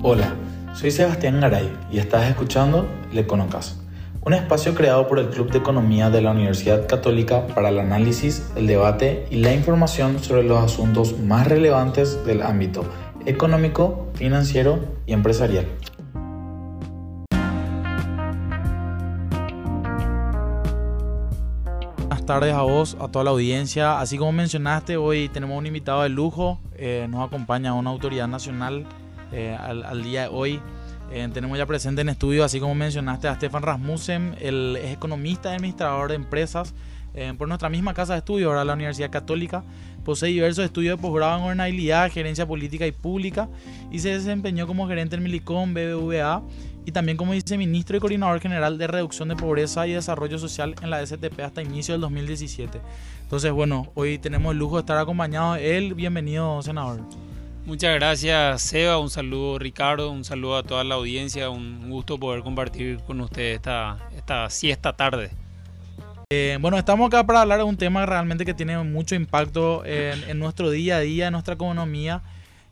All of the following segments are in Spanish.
Hola, soy Sebastián Garay y estás escuchando Le Conocas, un espacio creado por el Club de Economía de la Universidad Católica para el análisis, el debate y la información sobre los asuntos más relevantes del ámbito económico, financiero y empresarial. Buenas tardes a vos, a toda la audiencia. Así como mencionaste, hoy tenemos un invitado de lujo. Eh, nos acompaña una autoridad nacional eh, al, día de hoy. Eh, tenemos ya presente en estudio, así como mencionaste, a Stefan Rasmussen, el es economista y administrador de empresas por nuestra misma casa de estudio, ahora la Universidad Católica. Posee diversos estudios de posgrado en gobernabilidad, gerencia política y pública y se desempeñó como gerente en Milicom, BBVA y también como viceministro y coordinador general de reducción de pobreza y desarrollo social en la STP hasta inicio del 2017. Entonces, bueno, hoy tenemos el lujo de estar acompañado de él. Bienvenido, senador. Muchas gracias, Seba. Un saludo, Ricardo. Un saludo a toda la audiencia. Un gusto poder compartir con ustedes esta, esta siesta tarde. Eh, bueno, estamos acá para hablar de un tema realmente que tiene mucho impacto en, nuestro día a día, en nuestra economía.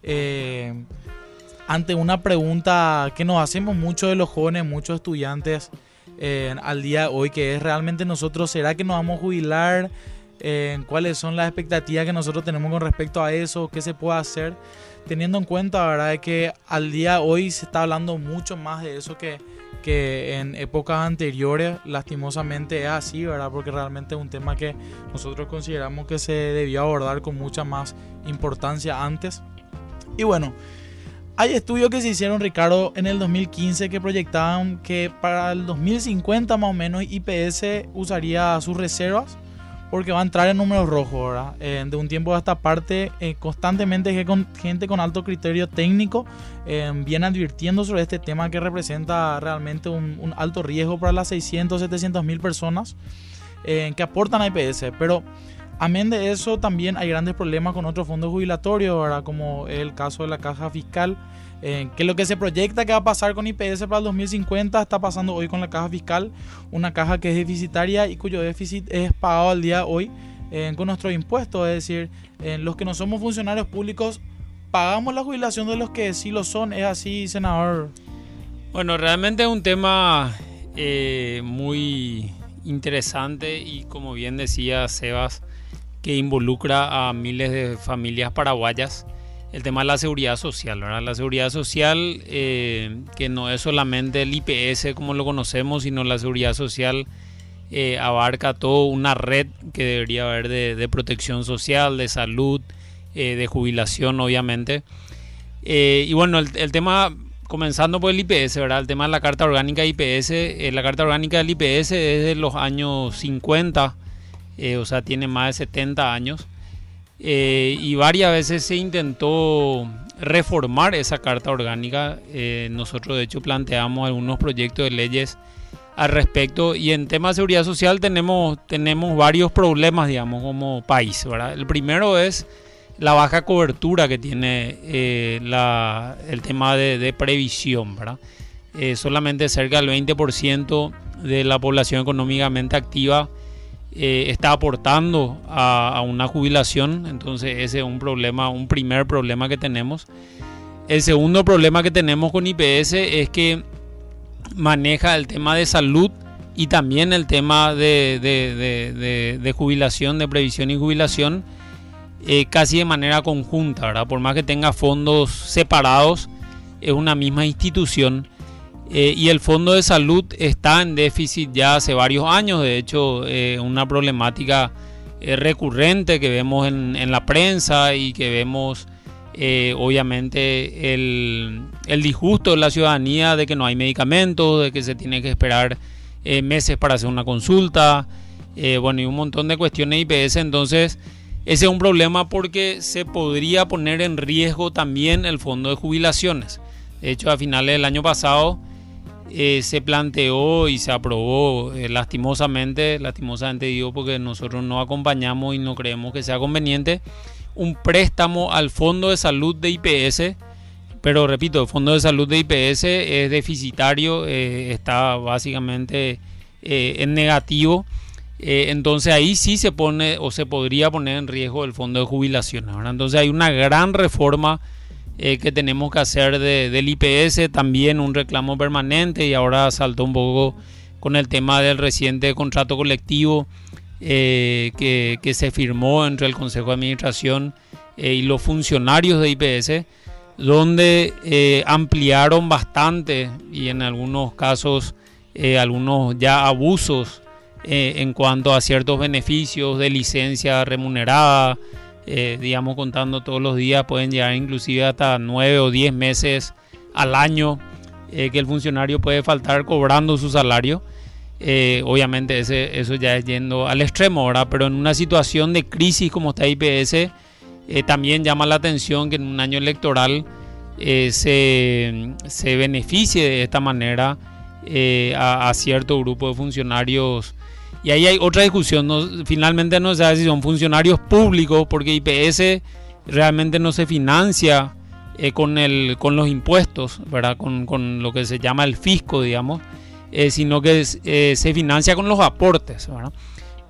Eh, ante una pregunta que nos hacemos muchos de los jóvenes, muchos estudiantes eh, al día de hoy, que es realmente nosotros, ¿será que nos vamos a jubilar? Cuáles son las expectativas que nosotros tenemos con respecto a eso, qué se puede hacer, teniendo en cuenta, ¿verdad?, que al día de hoy se está hablando mucho más de eso que, que en épocas anteriores, lastimosamente es así, ¿verdad?, porque realmente es un tema que nosotros consideramos que se debió abordar con mucha más importancia antes. Y bueno, hay estudios que se hicieron, Ricardo, en el 2015 que proyectaban que para el 2050 más o menos IPS usaría sus reservas porque va a entrar en números rojos, ¿verdad? Eh, de un tiempo a esta parte, eh, constantemente gente con alto criterio técnico eh, viene advirtiendo sobre este tema que representa realmente un, alto riesgo para las 600, 700 mil personas que aportan a IPS. Pero amén de eso, también hay grandes problemas con otros fondos jubilatorios, ¿verdad? Como el caso de la caja fiscal eh, que lo que se proyecta que va a pasar con IPS para el 2050 está pasando hoy con la caja fiscal, una caja que es deficitaria y cuyo déficit es pagado al día de hoy eh, con nuestros impuestos. Es decir, en los que no somos funcionarios públicos pagamos la jubilación de los que sí lo son. ¿Es así, senador? Bueno, realmente es un tema eh, muy interesante y como bien decía Sebas, que involucra a miles de familias paraguayas el tema de la seguridad social. ¿verdad? La seguridad social, eh, que no es solamente el IPS como lo conocemos, sino la seguridad social eh, abarca toda una red que debería haber de, protección social, de salud, eh, de jubilación, obviamente. y bueno, el, tema, comenzando por el IPS, ¿verdad? El tema de la Carta Orgánica IPS, la Carta Orgánica del IPS es de los años 50, o sea, tiene más de 70 años. Eh, y varias veces se intentó reformar esa carta orgánica. Eh, nosotros de hecho planteamos algunos proyectos de leyes al respecto y en tema de seguridad social tenemos, tenemos varios problemas, digamos, como país. El primero es la baja cobertura que tiene eh, el tema de, previsión. ¿verdad? solamente cerca del 20% de la población económicamente activa eh, está aportando a, una jubilación, entonces ese es un problema, un primer problema que tenemos. El segundo problema que tenemos con IPS es que maneja el tema de salud y también el tema de, jubilación, de previsión y jubilación, eh, casi de manera conjunta, ¿verdad? Por más que tenga fondos separados, es una misma institución eh, y el Fondo de Salud está en déficit ya hace varios años, de hecho, eh, una problemática eh, recurrente que vemos en, la prensa y que vemos obviamente el, el, disgusto de la ciudadanía de que no hay medicamentos, de que se tiene que esperar meses para hacer una consulta, bueno, y un montón de cuestiones IPS, entonces ese es un problema porque se podría poner en riesgo también el fondo de jubilaciones. De hecho, a finales del año pasado, eh, se planteó y se aprobó eh, lastimosamente, lastimosamente digo porque nosotros no acompañamos y no creemos que sea conveniente, un préstamo al Fondo de Salud de IPS, pero repito, el Fondo de Salud de IPS es deficitario, eh, está básicamente en negativo, entonces ahí sí se pone o se podría poner en riesgo el Fondo de Jubilaciones. Entonces hay una gran reforma eh, que tenemos que hacer del IPS, también un reclamo permanente y ahora saltó un poco con el tema del reciente contrato colectivo eh, que, se firmó entre el Consejo de Administración eh, y los funcionarios de IPS, donde ampliaron bastante y en algunos casos algunos ya abusos en cuanto a ciertos beneficios de licencia remunerada, eh, digamos contando todos los días, pueden llegar inclusive hasta 9 o 10 meses al año eh, que el funcionario puede faltar cobrando su salario. Eh, obviamente ese, eso ya es yendo al extremo, ahora Pero en una situación de crisis como está IPS, también llama la atención que en un año electoral se, se, beneficie de esta manera a, cierto grupo de funcionarios y ahí hay otra discusión, finalmente no se sabe si son funcionarios públicos, porque IPS realmente no se financia eh, con, el, con los impuestos, ¿verdad? Con, lo que se llama el fisco, digamos, eh, sino que eh, se financia con los aportes,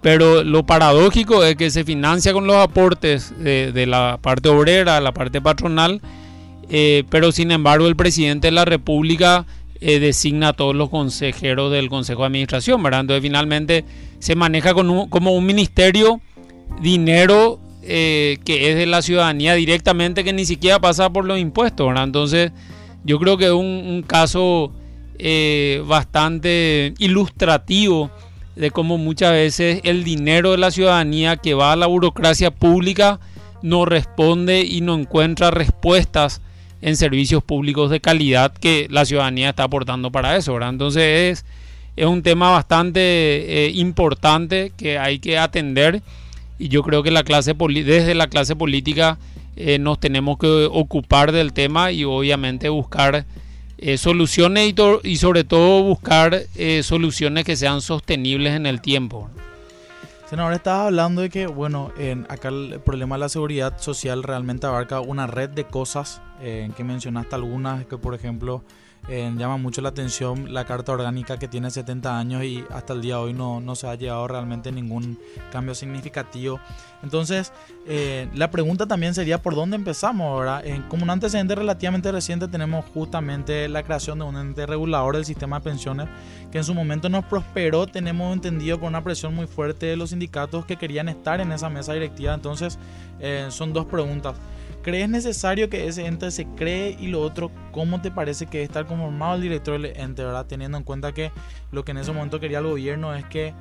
Pero lo paradójico es que se financia con los aportes de la parte obrera, la parte patronal, pero sin embargo el presidente de la República eh, designa a todos los consejeros del Consejo de Administración, ¿verdad? Entonces finalmente se maneja como un ministerio dinero eh, que es de la ciudadanía directamente, que ni siquiera pasa por los impuestos, ¿verdad? Entonces yo creo que es un, caso eh, bastante ilustrativo de cómo muchas veces el dinero de la ciudadanía que va a la burocracia pública no responde y no encuentra respuestas en servicios públicos de calidad que la ciudadanía está aportando para eso. ¿verdad? Entonces es, es un tema bastante eh, importante que hay que atender y yo creo que la clase desde la clase política eh, nos tenemos que ocupar del tema y obviamente buscar eh, soluciones y, y, sobre todo buscar soluciones que sean sostenibles en el tiempo. Senador, estabas hablando de que, bueno, en acá el problema de la seguridad social realmente abarca una red de cosas, en que mencionaste algunas, que por ejemplo llama mucho la atención la carta orgánica que tiene 70 años y hasta el día de hoy no, no se ha llegado realmente ningún cambio significativo. Entonces, eh, la pregunta también sería por dónde empezamos, ahora como un antecedente relativamente reciente tenemos justamente la creación de un ente regulador del sistema de pensiones que en su momento nos prosperó, tenemos entendido por una presión muy fuerte de los sindicatos que querían estar en esa mesa directiva. Entonces, eh, son dos preguntas. ¿Crees necesario que ese ente se cree? Y lo otro, ¿cómo te parece que estar conformado el director del ente, ¿verdad? Teniendo en cuenta que lo que en ese momento quería el gobierno es que,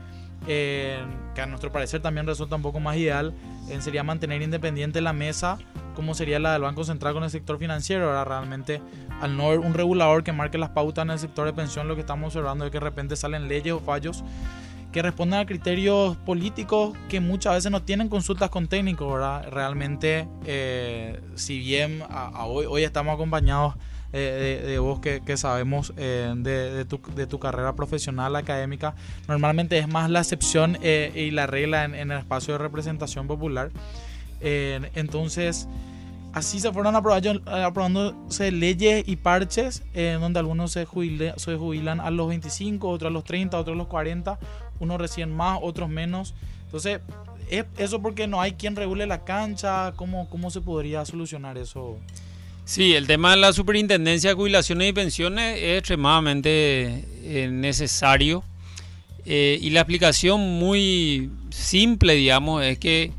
eh, que a nuestro parecer también resulta un poco más ideal, eh, sería mantener independiente la mesa, como sería la del Banco Central con el sector financiero. Ahora realmente, al no haber un regulador que marque las pautas en el sector de pensión, lo que estamos observando es que de repente salen leyes o fallos que responden a criterios políticos que muchas veces no tienen consultas con técnicos, ¿verdad? Realmente, eh, si bien hoy, hoy estamos acompañados eh, de, vos que, sabemos eh, de, tu, carrera profesional académica, normalmente es más la excepción y la regla en, el espacio de representación popular. entonces, así se fueron aprobándose leyes y parches, en donde algunos se jubilan a los 25, otros a los 30, otros a los 40 unos recién más, otros menos. Entonces, eso porque no hay quien regule la cancha, ¿cómo, cómo se podría solucionar eso? Sí, el tema de la superintendencia de jubilaciones y pensiones es extremadamente eh, necesario. Eh, y la explicación muy simple, digamos, es que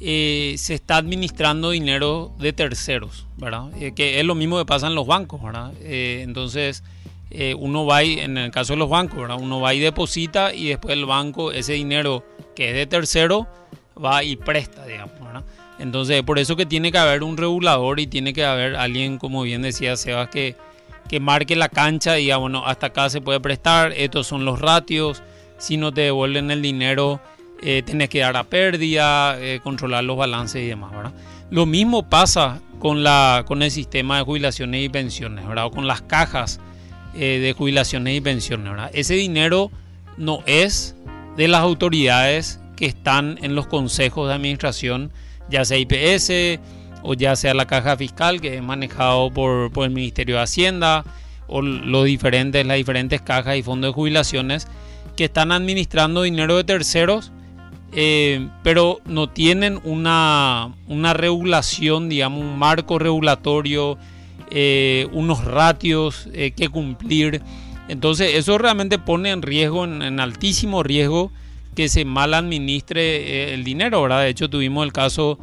eh, se está administrando dinero de terceros, ¿verdad? que es lo mismo que pasa en los bancos, ¿verdad? entonces, eh, uno va y, en el caso de los bancos, uno va y deposita y después el banco ese dinero que es de tercero va y presta. Entonces, por eso que tiene que haber un regulador y tiene que haber alguien, como bien decía Sebas, que, que marque la cancha y diga, bueno, hasta acá se puede prestar, estos son los ratios, si no te devuelven el dinero, eh, tienes que dar a pérdida, eh, controlar los balances y demás. Lo mismo pasa con, la, con el sistema de jubilaciones y pensiones, con las cajas eh, de jubilaciones y pensiones. Ese dinero no es de las autoridades que están en los consejos de administración, ya sea IPS o ya sea la caja fiscal que es manejado por, el Ministerio de Hacienda o los diferentes, las diferentes cajas y fondos de jubilaciones que están administrando dinero de terceros eh, pero no tienen una, una, regulación, digamos, un marco regulatorio, eh, unos ratios eh, que cumplir. Entonces eso realmente pone en riesgo, en, altísimo riesgo, que se mal administre el dinero. ¿verdad? De hecho tuvimos el caso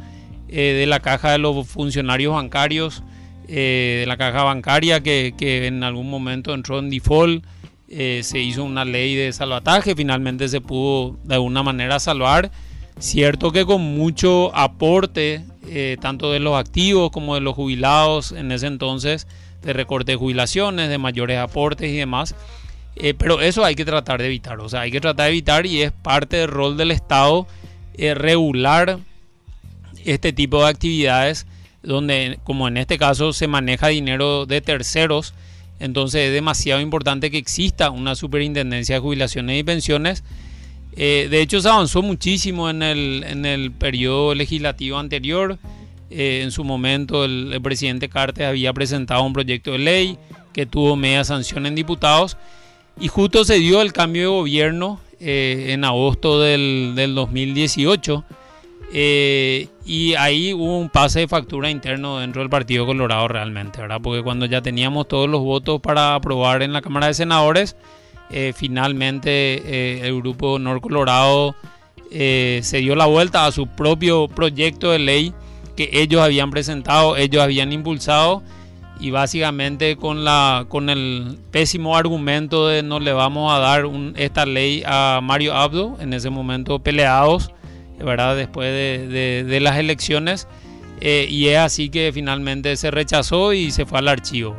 de la caja de los funcionarios bancarios, de la caja bancaria que, que en algún momento entró en default. Eh, se hizo una ley de salvataje, finalmente se pudo de alguna manera salvar. Cierto que con mucho aporte, eh, tanto de los activos como de los jubilados en ese entonces, de recorte de jubilaciones, de mayores aportes y demás. Eh, pero eso hay que tratar de evitar, o sea, hay que tratar de evitar y es parte del rol del Estado regular este tipo de actividades donde, como en este caso, se maneja dinero de terceros entonces es demasiado importante que exista una superintendencia de jubilaciones y pensiones. Eh, de hecho, se avanzó muchísimo en el, en el periodo legislativo anterior. Eh, en su momento, el, presidente Cartes había presentado un proyecto de ley que tuvo media sanción en diputados. Y justo se dio el cambio de gobierno eh, en agosto del, del 2018 eh, y ahí hubo un pase de factura interno dentro del Partido Colorado realmente, ¿verdad? Porque cuando ya teníamos todos los votos para aprobar en la Cámara de Senadores, eh, finalmente eh, el grupo Nor Colorado se dio la vuelta a su propio proyecto de ley que ellos habían presentado, ellos habían impulsado y básicamente con, la, con el pésimo argumento de no le vamos a dar esta ley a Mario Abdo, en ese momento peleados ¿verdad? Después de, las elecciones. Eh, y es así que finalmente se rechazó y se fue al archivo,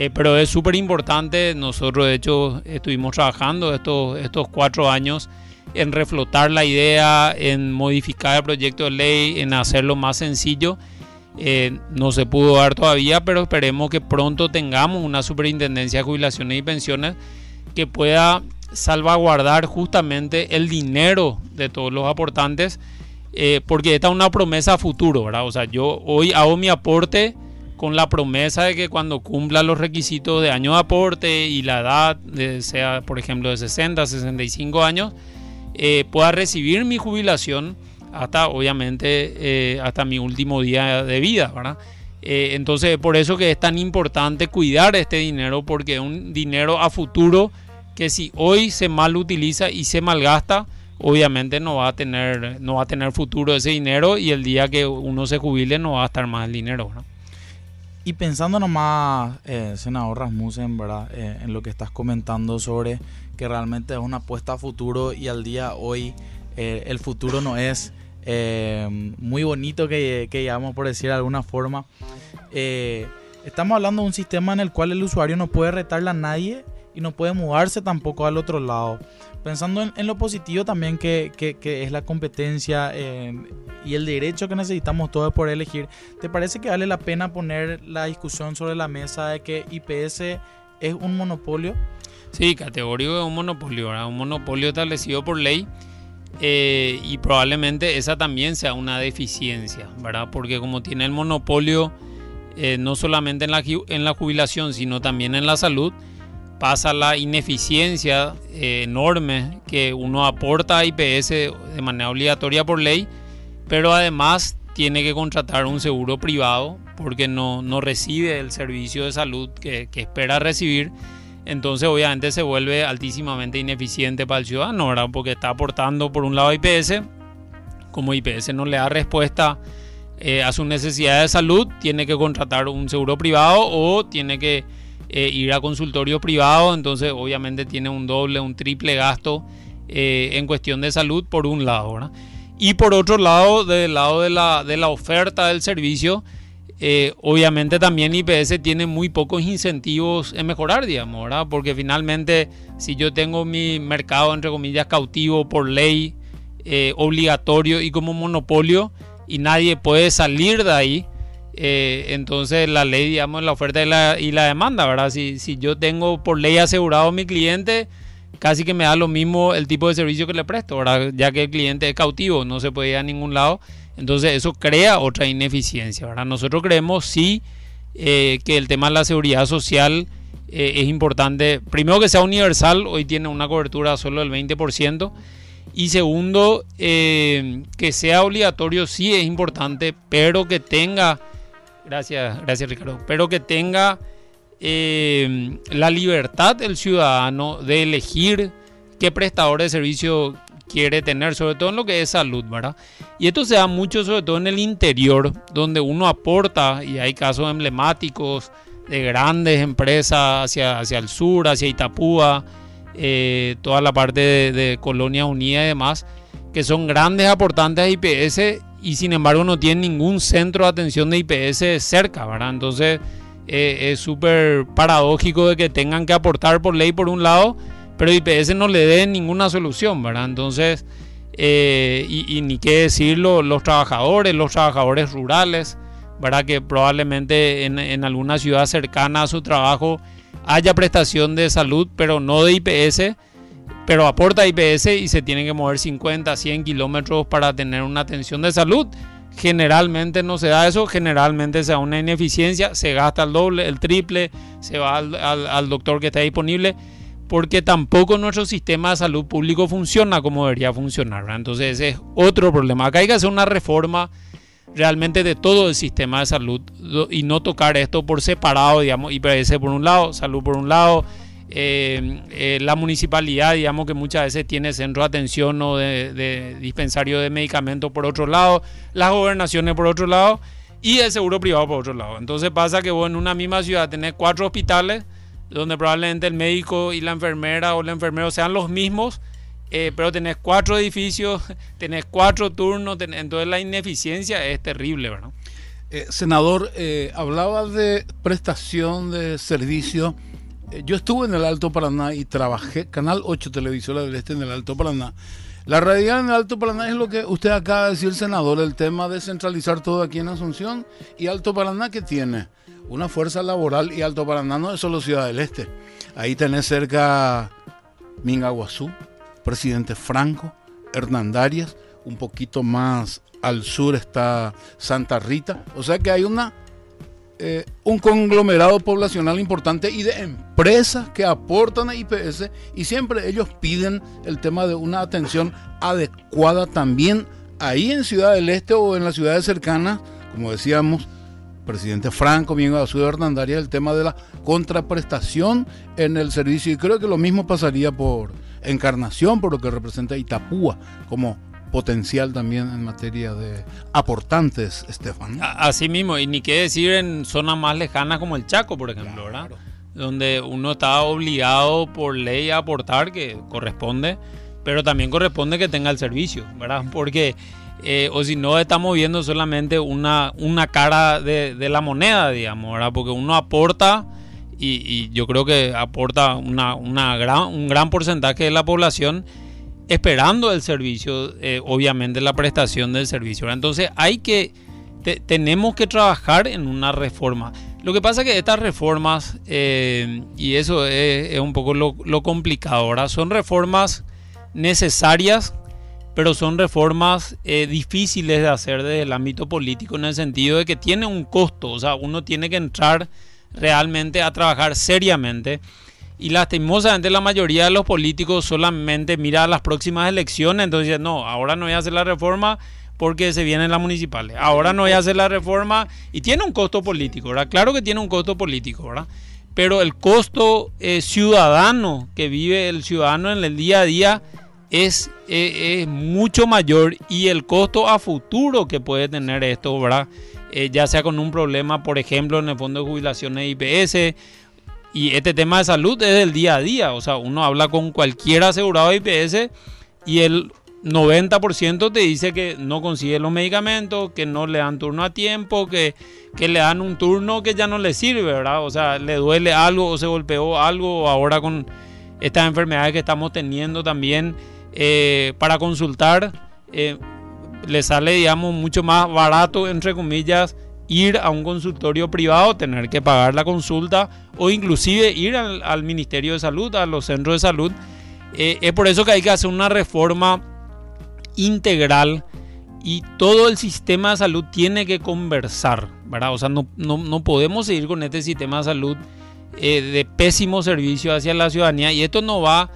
eh, pero es súper importante, nosotros de hecho estuvimos trabajando estos, estos cuatro años en reflotar la idea, en modificar el proyecto de ley, en hacerlo más sencillo. Eh, no se pudo dar todavía, pero esperemos que pronto tengamos una superintendencia de jubilaciones y pensiones que pueda salvaguardar justamente el dinero de todos los aportantes, eh, porque esta es una promesa a futuro, ¿verdad? O sea, yo hoy hago mi aporte con la promesa de que cuando cumpla los requisitos de año de aporte y la edad, sea por ejemplo de 60, 65 años, eh, pueda recibir mi jubilación hasta obviamente eh, hasta mi último día de vida, ¿verdad? entonces por eso que es tan importante cuidar este dinero porque es un dinero a futuro que si hoy se mal utiliza y se malgasta, obviamente no va a tener, no va a tener futuro ese dinero y el día que uno se jubile no va a estar más el dinero. Y pensando nomás, eh, senador Rasmussen, ¿verdad? Eh, en lo que estás comentando sobre que realmente es una apuesta a futuro y al día hoy eh, el futuro no es eh, muy bonito que, que digamos por decir de alguna forma. estamos hablando de un sistema en el cual el usuario no puede retarle a nadie y no puede mudarse tampoco al otro lado. Pensando en, lo positivo también que, es la competencia eh, y el derecho que necesitamos todos por elegir, ¿te parece que vale la pena poner la discusión sobre la mesa de que IPS es un monopolio? Sí, categórico es un monopolio, un monopolio establecido por ley. Eh, y probablemente esa también sea una deficiencia, ¿verdad? Porque como tiene el monopolio eh, no solamente en la, en la jubilación, sino también en la salud, pasa la ineficiencia eh, enorme que uno aporta a IPS de manera obligatoria por ley, pero además tiene que contratar un seguro privado porque no, no recibe el servicio de salud que, espera recibir. Entonces obviamente se vuelve altísimamente ineficiente para el ciudadano, ¿verdad? Porque está aportando por un lado a IPS, como IPS no le da respuesta eh, a sus necesidades de salud, tiene que contratar un seguro privado o tiene que eh, ir a consultorio privado, entonces obviamente tiene un doble, un triple gasto eh, en cuestión de salud por un lado. Y por otro lado, del lado de la, de la oferta del servicio, eh, obviamente también IPS tiene muy pocos incentivos en mejorar, digamos, ¿verdad? Porque finalmente, si yo tengo mi mercado, entre comillas, cautivo por ley, obligatorio y como monopolio, y nadie puede salir de ahí, eh, entonces la ley, digamos, la oferta y la, demanda, ¿verdad? Si, si, yo tengo por ley asegurado a mi cliente, casi que me da lo mismo el tipo de servicio que le presto, ¿verdad? Ya que el cliente es cautivo, no se puede ir a ningún lado. Entonces eso crea otra ineficiencia, ¿verdad? Nosotros creemos sí eh, que el tema de la seguridad social eh, es importante. Primero que sea universal, hoy tiene una cobertura solo del 20%. Y segundo, que sea obligatorio sí es importante, pero que tenga, gracias, gracias Ricardo, pero que tenga eh, la libertad del ciudadano de elegir qué prestador de servicio quiere tener, sobre todo en lo que es salud, ¿verdad? Y esto se da mucho, sobre todo en el interior, donde uno aporta, y hay casos emblemáticos de grandes empresas hacia, hacia el sur, hacia Itapúa, eh, toda la parte de, Colonia Unida y demás, que son grandes aportantes a IPS y sin embargo no tienen ningún centro de atención de IPS cerca, ¿verdad? Entonces eh, es súper paradójico de que tengan que aportar por ley por un lado, pero IPS no le dé ninguna solución, ¿verdad? Entonces, eh, y, ni qué decirlo, los trabajadores, los trabajadores rurales, ¿verdad? Que probablemente en, en alguna ciudad cercana a su trabajo haya prestación de salud, pero no de IPS, pero aporta IPS y se tienen que mover 50, 100 kilómetros para tener una atención de salud. Generalmente no se da eso, generalmente se da una ineficiencia, se gasta el doble, el triple, se va al, doctor que está disponible, porque tampoco nuestro sistema de salud público funciona como debería funcionar. Entonces ese es otro problema. Acá hay que hacer una reforma realmente de todo el sistema de salud y no tocar esto por separado, digamos, IPS por un lado, salud por un lado, eh, eh, la municipalidad, digamos que muchas veces tiene centro de atención o de, dispensario de medicamentos por otro lado, las gobernaciones por otro lado y el seguro privado por otro lado. Entonces pasa que vos en una misma ciudad tenés cuatro hospitales donde probablemente el médico y la enfermera o el enfermero sean los mismos eh, pero tenés cuatro edificios, tenés cuatro turnos, entonces la ineficiencia es terrible, ¿verdad? Senador, hablaba de prestación de servicio. Yo estuve en el Alto Paraná y trabajé, Canal 8 Televisora del Este en el Alto Paraná. La realidad en el Alto Paraná es lo que usted acaba de decir, senador, el tema de centralizar todo aquí en Asunción y Alto Paraná que tiene una fuerza laboral y Alto Paraná no es solo Ciudad del Este. Ahí tenés cerca Mingaguazú, presidente Franco, Hernandarias, un poquito más al sur está Santa Rita. O sea que hay una eh, un conglomerado poblacional importante y de empresas que aportan a IPS y siempre ellos piden el tema de una atención adecuada también ahí en Ciudad del Este o en las ciudades cercanas, como decíamos, presidente Franco, bien a su Hernandarias, el tema de la contraprestación en el servicio. Y creo que lo mismo pasaría por Encarnación, por lo que representa Itapúa como potencial también en materia de aportantes, Estefan. Así mismo, y ni qué decir en zonas más lejanas como el Chaco, por ejemplo, ¿verdad? Donde uno está obligado por ley a aportar, que corresponde, pero también corresponde que tenga el servicio, ¿verdad? Porque, eh, o si no, estamos viendo solamente una, una cara de, de la moneda, digamos, ¿verdad? Porque uno aporta y, yo creo que aporta una, una, gran, un gran porcentaje de la población esperando el servicio, eh, obviamente la prestación del servicio. Entonces hay que, tenemos que trabajar en una reforma. Lo que pasa es que estas reformas, eh, y eso es, un poco lo, complicado ahora, son reformas necesarias, pero son reformas eh, difíciles de hacer desde el ámbito político en el sentido de que tiene un costo, o sea, uno tiene que entrar realmente a trabajar seriamente. Y lastimosamente la mayoría de los políticos solamente mira a las próximas elecciones, entonces no, ahora no voy a hacer la reforma porque se vienen las municipales. Ahora no voy a hacer la reforma y tiene un costo político, ¿verdad? Claro que tiene un costo político, ¿verdad? Pero el costo eh, ciudadano que vive el ciudadano en el día a día es, eh, es mucho mayor y el costo a futuro que puede tener esto, ¿verdad? Eh, ya sea con un problema, por ejemplo, en el fondo de jubilaciones IPS. Y este tema de salud es del día a día. O sea, uno habla con cualquier asegurado de IPS y el 90% te dice que no consigue los medicamentos, que no le dan turno a tiempo, que, que, le dan un turno que ya no le sirve, ¿verdad? O sea, le duele algo o se golpeó algo ahora con estas enfermedades que estamos teniendo también eh, para consultar. Eh, le sale, digamos, mucho más barato, entre comillas, ir a un consultorio privado, tener que pagar la consulta o inclusive ir al, Ministerio de Salud, a los centros de salud. Eh, es por eso que hay que hacer una reforma integral y todo el sistema de salud tiene que conversar, ¿verdad? O sea, no, no, podemos seguir con este sistema de salud eh, de pésimo servicio hacia la ciudadanía y esto no va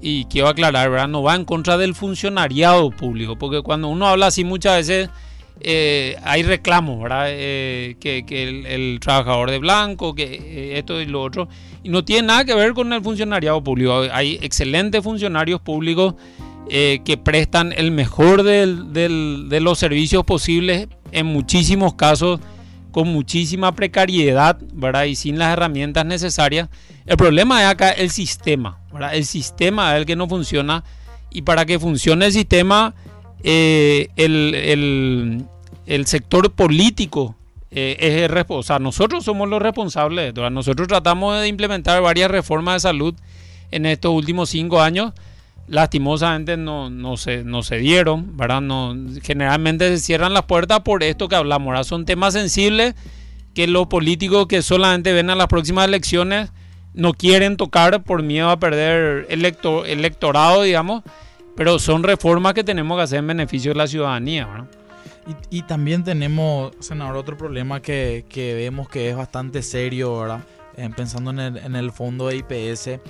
y quiero aclarar, ¿verdad? No va en contra del funcionariado público, porque cuando uno habla así muchas veces eh, hay reclamos, ¿verdad? Eh, que, el, trabajador de blanco, que eh, esto y lo otro, y no tiene nada que ver con el funcionariado público. Hay excelentes funcionarios públicos que prestan el mejor de los servicios posibles en muchísimos casos con muchísima precariedad, ¿verdad? Y sin las herramientas necesarias. El problema es acá el sistema, ¿verdad? El sistema es el que no funciona y para que funcione el sistema, eh, el, sector político eh, es el o sea, nosotros somos los responsables. Nosotros tratamos de implementar varias reformas de salud en estos últimos cinco años lastimosamente no, no, se, no se dieron, ¿verdad? No, generalmente se cierran las puertas por esto que hablamos. Son temas sensibles que los políticos que solamente ven a las próximas elecciones no quieren tocar por miedo a perder electo, electorado, digamos, pero son reformas que tenemos que hacer en beneficio de la ciudadanía, ¿verdad? Y, también tenemos, senador, otro problema que, que vemos que es bastante serio, ¿verdad? Eh, pensando en el, en el fondo de IPS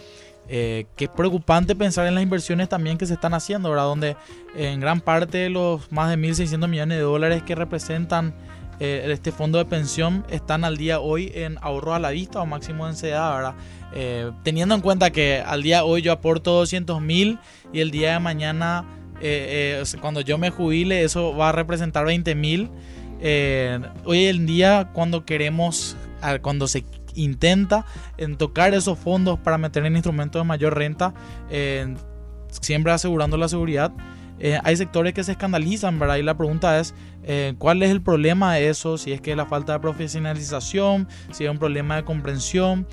eh, que es preocupante pensar en las inversiones también que se están haciendo, ¿verdad? Donde en gran parte los más de 1.600 millones de dólares que representan eh, este fondo de pensión están al día hoy en ahorro a la vista o máximo en CEDA, ¿verdad? Eh, teniendo en cuenta que al día hoy yo aporto 200 mil y el día de mañana, cuando yo me jubile, eso va a representar 20 mil. hoy en día, cuando queremos, cuando se intenta en tocar esos fondos para meter en instrumentos de mayor renta, siempre asegurando la seguridad. Eh, hay sectores que se escandalizan, ¿verdad? Y la pregunta es, eh, ¿cuál es el problema de eso? Si es que la falta de profesionalización, si es un problema de comprensión,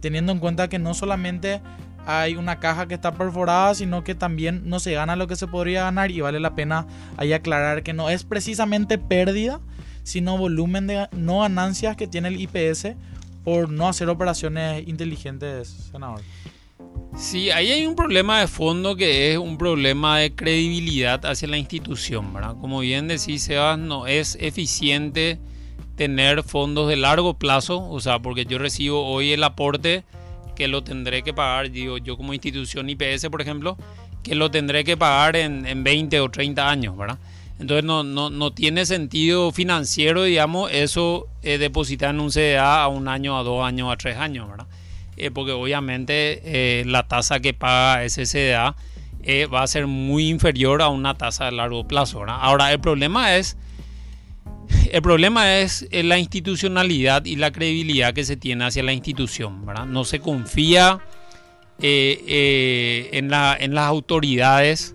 teniendo en cuenta que no solamente hay una caja que está perforada, sino que también no se gana lo que se podría ganar y vale la pena ahí aclarar que no es precisamente pérdida, sino volumen de no ganancias que tiene el IPS por no hacer operaciones inteligentes, senador. Sí, ahí hay un problema de fondo que es un problema de credibilidad hacia la institución, ¿verdad? Como bien decís, Sebas, no es eficiente tener fondos de largo plazo, o sea, porque yo recibo hoy el aporte que lo tendré que pagar, digo, yo como institución IPS, por ejemplo, que lo tendré que pagar en, en 20 o 30 años, ¿verdad? Entonces no, no, no tiene sentido financiero, digamos, eso eh, depositar en un CDA a un año, a dos años, a tres años, ¿verdad? Eh, porque obviamente eh, la tasa que paga ese CDA va a ser muy inferior a una tasa de largo plazo, ¿verdad? Ahora, el problema es, el problema es la institucionalidad y la credibilidad que se tiene hacia la institución, ¿verdad? No se confía en, la, en las autoridades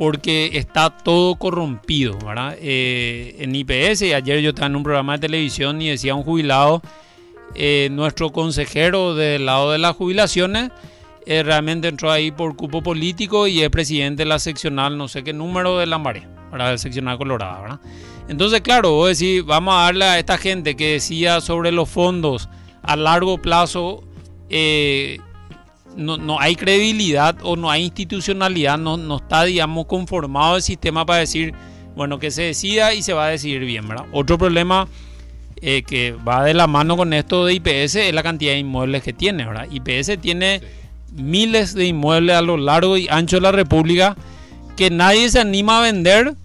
porque está todo corrompido, ¿verdad? Eh, en IPS, ayer yo estaba en un programa de televisión y decía un jubilado, eh, nuestro consejero del lado de las jubilaciones, eh, realmente entró ahí por cupo político y es presidente de la seccional, no sé qué número de Lambaré, ¿verdad? De seccional Colorada, ¿verdad? Entonces, claro, vos decís, vamos a darle a esta gente que decía sobre los fondos a largo plazo, no, no, hay credibilidad o no hay institucionalidad, no, no está, digamos, conformado el sistema para decir, bueno, que se decida y se va a decidir bien, ¿verdad? Otro problema eh, que va de la mano con esto de IPS es la cantidad de inmuebles que tiene, ¿verdad? IPS tiene miles de inmuebles a lo largo y ancho de la República que nadie se anima a vender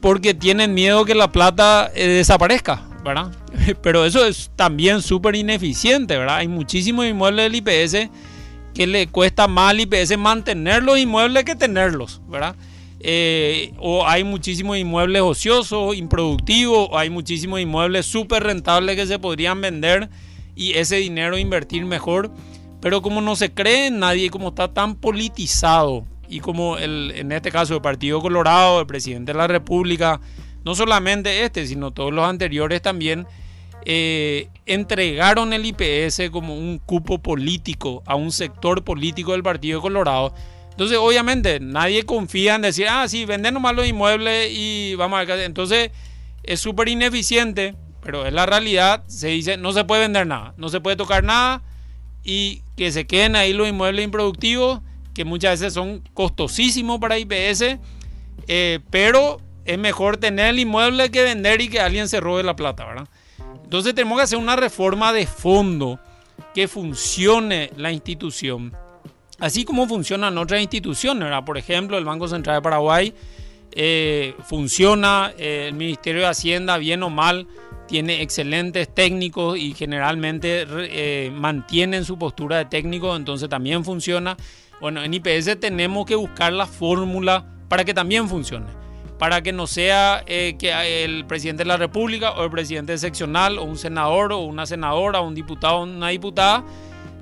porque tienen miedo que la plata eh, desaparezca, ¿verdad? Pero eso es también súper ineficiente, ¿verdad? Hay muchísimos inmuebles del IPS que le cuesta más al IPS mantener los inmuebles que tenerlos, ¿verdad? Eh, o hay muchísimos inmuebles ociosos, improductivos, o hay muchísimos inmuebles súper rentables que se podrían vender y ese dinero invertir mejor. Pero como no se cree en nadie, como está tan politizado y como el, en este caso el Partido Colorado, el presidente de la República, no solamente este, sino todos los anteriores también, eh, entregaron el IPS como un cupo político a un sector político del Partido Colorado. Entonces, obviamente, nadie confía en decir, ah, sí, venden nomás los inmuebles y vamos a ver. Entonces, es súper ineficiente, pero es la realidad. Se dice, no se puede vender nada, no se puede tocar nada y que se queden ahí los inmuebles improductivos, que muchas veces son costosísimos para IPS, eh, pero es mejor tener el inmueble que vender y que alguien se robe la plata, ¿verdad? Entonces tenemos que hacer una reforma de fondo que funcione la institución Así como funcionan otras instituciones, ¿verdad? por ejemplo, el Banco Central de Paraguay eh, funciona, eh, el Ministerio de Hacienda, bien o mal, tiene excelentes técnicos y generalmente eh, mantienen su postura de técnico, entonces también funciona. Bueno, en IPS tenemos que buscar la fórmula para que también funcione. Para que no sea que el presidente de la República o el presidente seccional o un senador o una senadora o un diputado o una diputada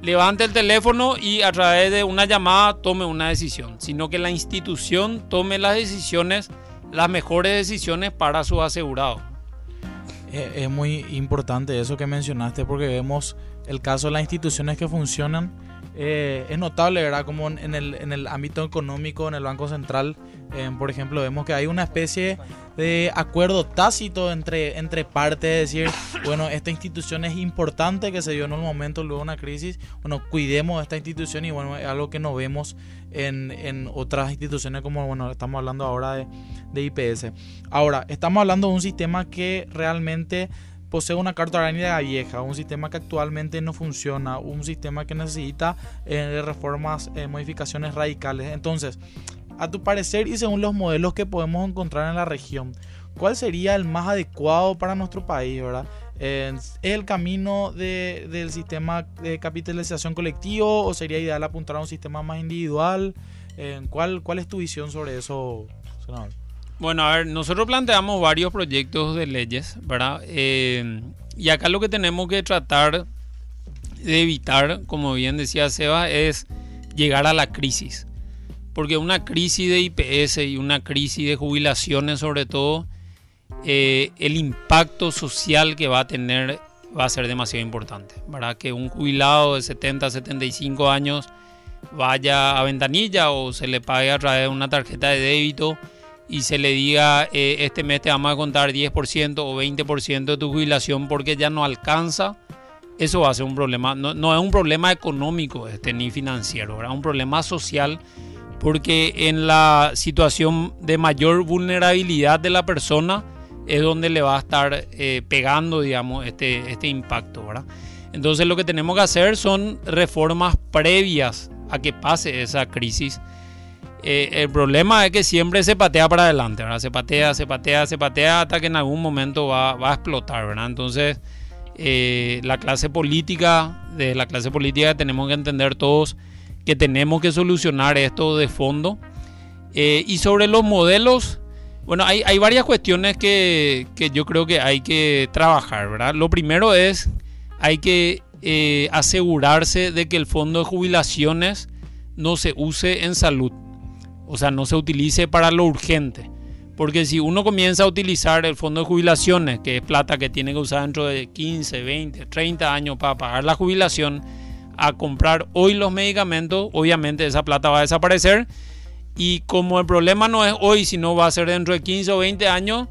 levante el teléfono y a través de una llamada tome una decisión, sino que la institución tome las decisiones, las mejores decisiones para su asegurado. Es muy importante eso que mencionaste porque vemos el caso de las instituciones que funcionan. Eh, es notable, ¿verdad? Como en el, en el ámbito económico, en el Banco Central, eh, por ejemplo, vemos que hay una especie de acuerdo tácito entre, entre partes, es decir, bueno, esta institución es importante que se dio en un momento luego una crisis, bueno, cuidemos esta institución y bueno, es algo que no vemos en, en otras instituciones como, bueno, estamos hablando ahora de, de IPS. Ahora, estamos hablando de un sistema que realmente posee una carta araña vieja, un sistema que actualmente no funciona, un sistema que necesita eh, reformas, eh, modificaciones radicales. Entonces, a tu parecer y según los modelos que podemos encontrar en la región, ¿cuál sería el más adecuado para nuestro país, verdad? ¿Es el camino del sistema de capitalización colectivo o sería ideal apuntar a un sistema más individual? ¿Cuál, ¿Cuál es tu visión sobre eso, senador? Bueno, a ver, nosotros planteamos varios proyectos de leyes, ¿verdad? Eh, y acá lo que tenemos que tratar de evitar, como bien decía Seba, es llegar a la crisis porque una crisis de IPS y una crisis de jubilaciones sobre todo, eh, el impacto social que va a tener va a ser demasiado importante. ¿verdad? Que un jubilado de 70, 75 años vaya a ventanilla o se le pague a través de una tarjeta de débito y se le diga eh, este mes te vamos a contar 10% o 20% de tu jubilación porque ya no alcanza, eso va a ser un problema. No, no es un problema económico este, ni financiero, es un problema social porque en la situación de mayor vulnerabilidad de la persona es donde le va a estar eh, pegando, digamos, este, este impacto, ¿verdad? Entonces lo que tenemos que hacer son reformas previas a que pase esa crisis. Eh, el problema es que siempre se patea para adelante, ¿verdad? Se patea, se patea, se patea hasta que en algún momento va, a explotar, ¿verdad? Entonces eh, la clase política, de la clase política tenemos que entender todos que tenemos que solucionar esto de fondo. Eh, y sobre los modelos, bueno, hay, hay varias cuestiones que, que, yo creo que hay que trabajar, ¿verdad? Lo primero es, hay que eh, asegurarse de que el fondo de jubilaciones no se use en salud, o sea, no se utilice para lo urgente. Porque si uno comienza a utilizar el fondo de jubilaciones, que es plata que tiene que usar dentro de 15, 20, 30 años para pagar la jubilación, a comprar hoy los medicamentos, obviamente esa plata va a desaparecer. Y como el problema no es hoy, sino va a ser dentro de 15 o 20 años,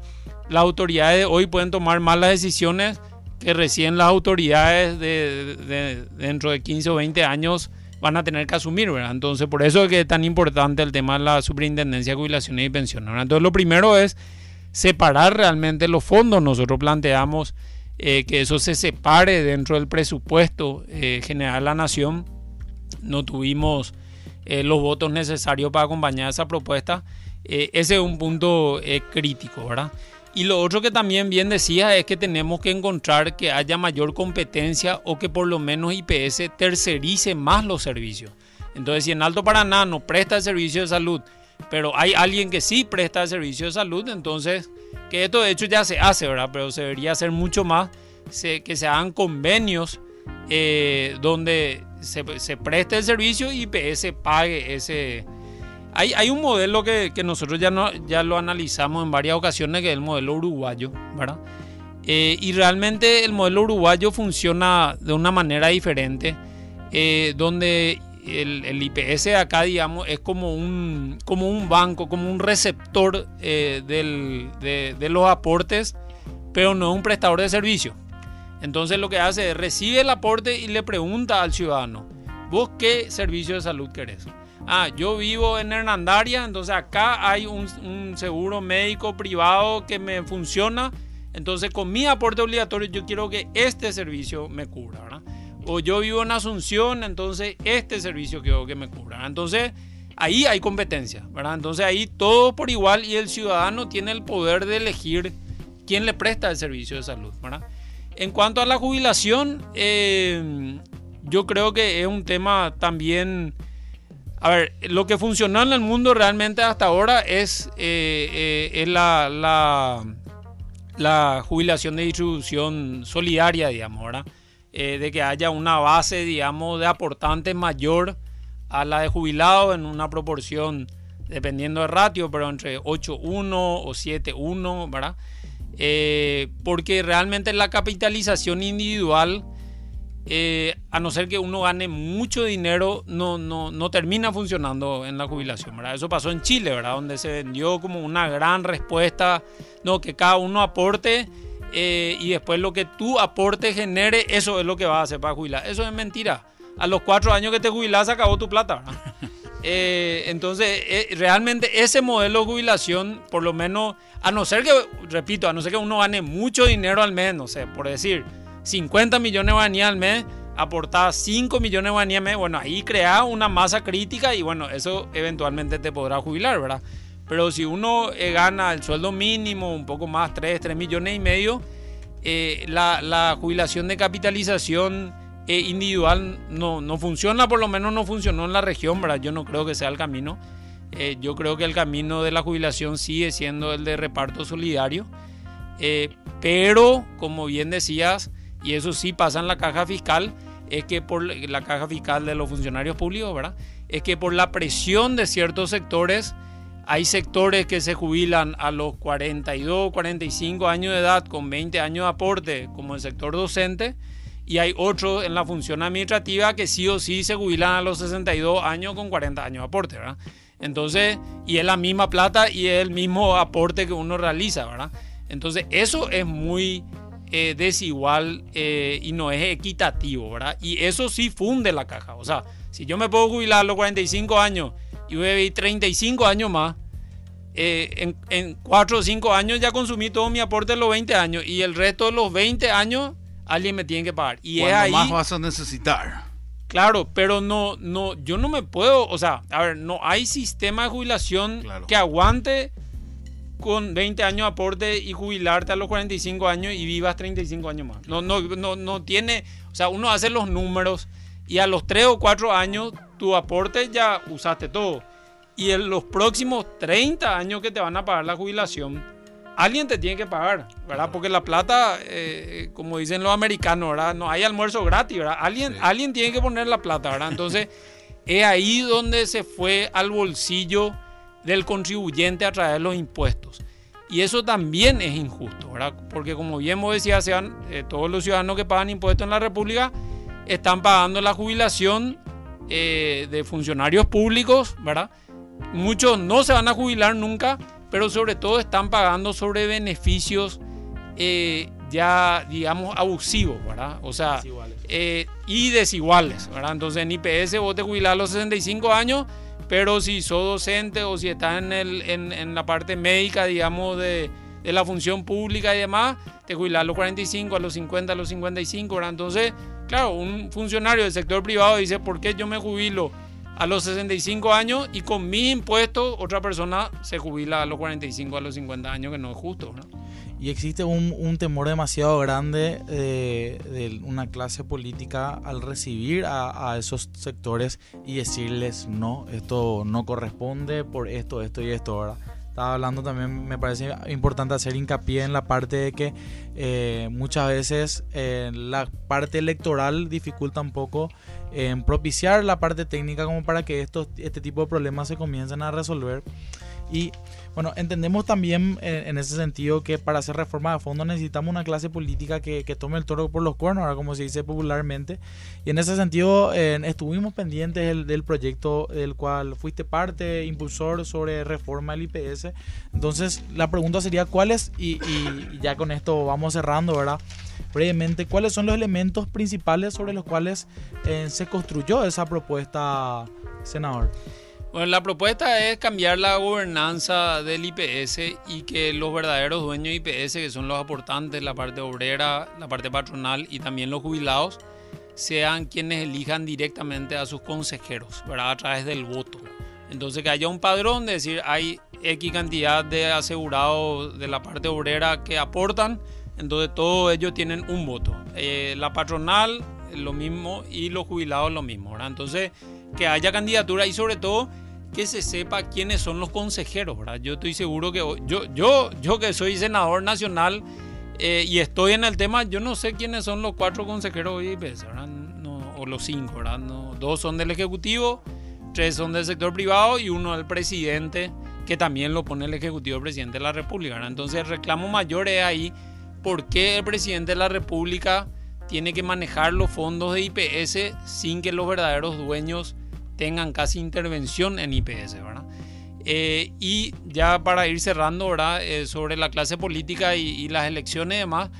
las autoridades de hoy pueden tomar malas decisiones que recién las autoridades de, dentro de 15 o 20 años van a tener que asumir, ¿verdad? Entonces, por eso es que tan importante el tema de la superintendencia de jubilaciones y pensiones. Entonces, lo primero es separar realmente los fondos. Nosotros planteamos eh, que eso se separe dentro del presupuesto eh, general de la nación. No tuvimos eh, los votos necesarios para acompañar esa propuesta. ese es un punto crítico, ¿verdad? Y lo otro que también bien decía es que tenemos que encontrar que haya mayor competencia o que por lo menos IPS tercerice más los servicios. Entonces, si en Alto Paraná no presta el servicio de salud, pero hay alguien que sí presta el servicio de salud, entonces que esto de hecho ya se hace, ¿verdad? Pero se debería hacer mucho más, que se hagan convenios eh, donde se, preste el servicio y PS pague ese... Hay, un modelo que, nosotros ya, no, ya lo analizamos en varias ocasiones, que es el modelo uruguayo, ¿verdad? Eh, y realmente el modelo uruguayo funciona de una manera diferente, eh, donde el, IPS acá, digamos, es como un, como un banco, como un receptor eh, de, los aportes, pero no un prestador de servicio. Entonces lo que hace es recibe el aporte y le pregunta al ciudadano, ¿vos qué servicio de salud querés? Ah, yo vivo en Hernandaria, entonces acá hay un, un seguro médico privado que me funciona, entonces con mi aporte obligatorio yo quiero que este servicio me cubra, ¿verdad? O yo vivo en Asunción, entonces este servicio quiero que me cubra. Entonces ahí hay competencia, ¿verdad? Entonces ahí todo por igual y el ciudadano tiene el poder de elegir quién le presta el servicio de salud, ¿verdad? En cuanto a la jubilación, eh, yo creo que es un tema también... A ver, lo que funcionó en el mundo realmente hasta ahora es, eh, eh, la, la, la, jubilación de distribución solidaria, digamos, ¿verdad? de que haya una base, digamos, de aportantes mayor a la de jubilados en una proporción, dependiendo del ratio, pero entre 8-1 o 7-1, ¿verdad? Eh, porque realmente la capitalización individual, eh, a no ser que uno gane mucho dinero, no, no, no termina funcionando en la jubilación. ¿verdad? Eso pasó en Chile, ¿verdad? donde se vendió como una gran respuesta, no, que cada uno aporte eh, y después lo que tú aporte genere, eso es lo que vas a hacer para jubilar. Eso es mentira. A los cuatro años que te jubilas, acabó tu plata. Eh, entonces, eh, realmente ese modelo de jubilación, por lo menos, a no ser que, repito, a no ser que uno gane mucho dinero al mes, no sé, por decir, 50 millones de guaraníes al mes, aportar 5 millones de guaraníes al mes, bueno, ahí crea una masa crítica y bueno, eso eventualmente te podrá jubilar, ¿verdad? Pero si uno eh, gana el sueldo mínimo, un poco más, 3, 3 millones y medio, la, la jubilación de capitalización eh, individual no, no, funciona, por lo menos no funcionó en la región, ¿verdad? Yo no creo que sea el camino. Eh, yo creo que el camino de la jubilación sigue siendo el de reparto solidario. Eh, pero, como bien decías, y eso sí pasa en la caja fiscal, es que por la caja fiscal de los funcionarios públicos, ¿verdad? Es que por la presión de ciertos sectores, hay sectores que se jubilan a los 42, 45 años de edad con 20 años de aporte, como el sector docente, y hay otros en la función administrativa que sí o sí se jubilan a los 62 años con 40 años de aporte, ¿verdad? Entonces, y es la misma plata y es el mismo aporte que uno realiza, ¿verdad? Entonces, eso es muy eh, desigual eh, y no es equitativo, ¿verdad? Y eso sí funde la caja. O sea, si yo me puedo jubilar a los 45 años y voy a vivir 35 años más, eh, en, en 4 o 5 años ya consumí todo mi aporte de los 20 años y el resto de los 20 años alguien me tiene que pagar. Y es ahí, más vas a necesitar. Claro, pero no, no, yo no me puedo, o sea, a ver, no hay sistema de jubilación que aguante con 20 años de aporte y jubilarte a los 45 años y vivas 35 años más. No, no, no, no tiene, o sea, uno hace los números y a los 3 o 4 años tu aporte ya usaste todo. Y en los próximos 30 años que te van a pagar la jubilación, alguien te tiene que pagar, ¿verdad? Porque la plata, eh, como dicen los americanos, ¿verdad? No hay almuerzo gratis, ¿verdad? Alguien, alguien tiene que poner la plata, ¿verdad? Entonces, es ahí donde se fue al bolsillo del contribuyente a través de los impuestos. Y eso también es injusto, ¿verdad? Porque como bien vos decías, sean, eh, todos los ciudadanos que pagan impuestos en la República están pagando la jubilación eh, de funcionarios públicos, ¿verdad? Muchos no se van a jubilar nunca pero sobre todo están pagando sobre beneficios eh, ya, digamos, abusivos, ¿verdad? O sea, eh, y desiguales, ¿verdad? Entonces en IPS vos te jubilás a los 65 años, pero si sos docente o si estás en, el, en, la parte médica, digamos, de, de, la función pública y demás, te jubilás a los 45, a los 50, a los 55, ¿verdad? Entonces, claro, un funcionario del sector privado dice, ¿por qué yo me jubilo? A los 65 años y con mi impuesto otra persona se jubila a los 45, a los 50 años, que no es justo. ¿no? Y existe un, un temor demasiado grande de, de, una clase política al recibir a, a, esos sectores y decirles, no, esto no corresponde por esto, esto y esto, ¿verdad? Estaba hablando también, me parece importante hacer hincapié en la parte de que eh, muchas veces eh, la parte electoral dificulta un poco en propiciar la parte técnica como para que estos, este tipo de problemas se comiencen a resolver. Y bueno, entendemos también eh, en ese sentido que para hacer reforma de fondo necesitamos una clase política que, que tome el toro por los cuernos, ahora como se dice popularmente. Y en ese sentido eh, estuvimos pendientes del, del, proyecto del cual fuiste parte, impulsor sobre reforma del IPS. Entonces la pregunta sería cuáles, y, y ya con esto vamos cerrando, ¿verdad? Brevemente, ¿cuáles son los elementos principales sobre los cuales eh, se construyó esa propuesta, senador? Bueno, la propuesta es cambiar la gobernanza del IPS y que los verdaderos dueños de IPS, que son los aportantes, la parte obrera, la parte patronal y también los jubilados, sean quienes elijan directamente a sus consejeros, ¿verdad? A través del voto. Entonces que haya un padrón, de decir, hay X cantidad de asegurados de la parte obrera que aportan, entonces todos ellos tienen un voto. Eh, la patronal, lo mismo, y los jubilados, lo mismo, ¿verdad? Entonces, que haya candidatura y sobre todo que se sepa quiénes son los consejeros, ¿verdad? Yo estoy seguro que yo, yo, yo que soy senador nacional eh, y estoy en el tema, yo no sé quiénes son los cuatro consejeros de IPS, ¿verdad? o los cinco, ¿verdad? Dos son del Ejecutivo, tres son del sector privado y uno del presidente, que también lo pone el Ejecutivo presidente de la República. Entonces el reclamo mayor es ahí, ¿por qué el presidente de la República tiene que manejar los fondos de IPS sin que los verdaderos dueños tengan casi intervención en IPS, ¿verdad? Eh, y ya para ir cerrando, ¿verdad? Eh, sobre la clase política y, las elecciones y demás,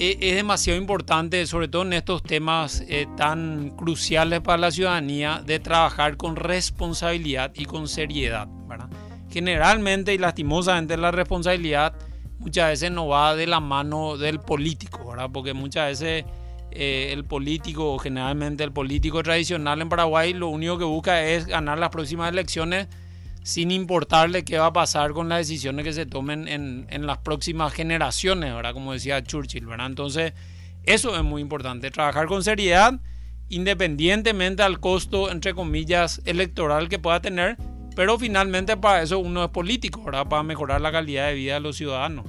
eh, es demasiado importante, sobre todo en estos temas tan cruciales para la ciudadanía, de trabajar con responsabilidad y con seriedad, ¿verdad? Generalmente y lastimosamente la responsabilidad muchas veces no va de la mano del político, ¿verdad? Porque muchas veces eh, el político, o generalmente el político tradicional en Paraguay, lo único que busca es ganar las próximas elecciones sin importarle qué va a pasar con las decisiones que se tomen en, en las próximas generaciones, ¿verdad? Como decía Churchill, ¿verdad? Entonces, eso es muy importante, trabajar con seriedad, independientemente al costo, entre comillas, electoral que pueda tener, pero finalmente para eso uno es político, ¿verdad? Para mejorar la calidad de vida de los ciudadanos.